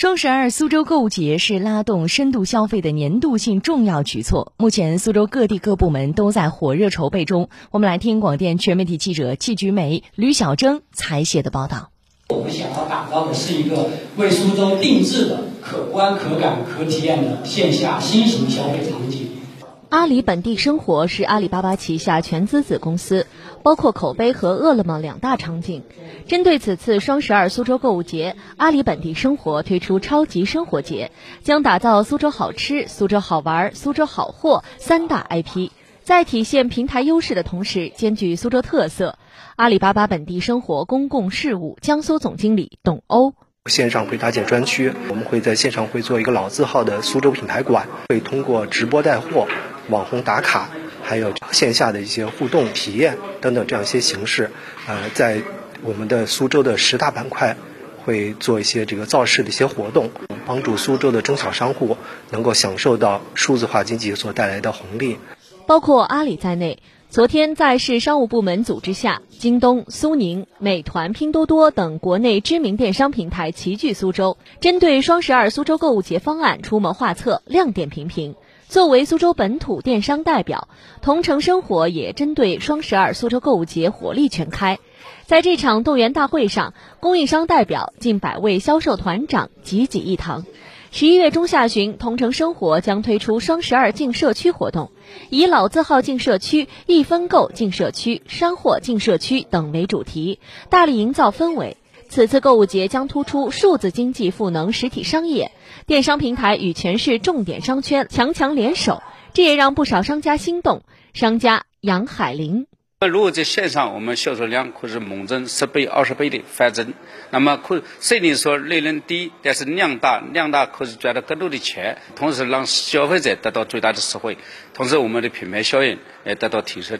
双十二苏州购物节是拉动深度消费的年度性重要举措。目前，苏州各地各部门都在火热筹备中。我们来听广电全媒体记者季菊梅、吕小征采写的报道。我们想要打造的是一个为苏州定制的可观、可感、可体验的线下新型消费场景。阿里本地生活是阿里巴巴旗下全资子公司，包括口碑和饿了么两大场景。针对此次双十二苏州购物节，阿里本地生活推出超级生活节，将打造苏州好吃、苏州好玩、苏州好货三大 IP，在体现平台优势的同时，兼具苏州特色。阿里巴巴本地生活公共事务江苏总经理董欧。线上会搭建专区，我们会在线上会做一个老字号的苏州品牌馆，会通过直播带货、网红打卡，还有线下的一些互动体验等等这样一些形式，呃，在我们的苏州的十大板块会做一些这个造势的一些活动，帮助苏州的中小商户能够享受到数字化经济所带来的红利。包括阿里在内，昨天在市商务部门组织下，京东、苏宁、美团、拼多多等国内知名电商平台齐聚苏州，针对双十二苏州购物节方案出谋划策，亮点频频。作为苏州本土电商代表，同城生活也针对双十二苏州购物节火力全开。在这场动员大会上，供应商代表近百位销售团长济济一堂。十一月中下旬，同城生活将推出双十二进社区活动，以老字号进社区、一分购进社区、山货进社区等为主题，大力营造氛围。此次购物节将突出数字经济赋能实体商业，电商平台与全市重点商圈强强联手，这也让不少商家心动。商家杨海林。那如果在线上，我们销售量可是猛增十倍、二十倍的翻增。那么可虽然说利润低，但是量大，量大可以赚到更多的钱，同时让消费者得到最大的实惠，同时我们的品牌效应也得到提升。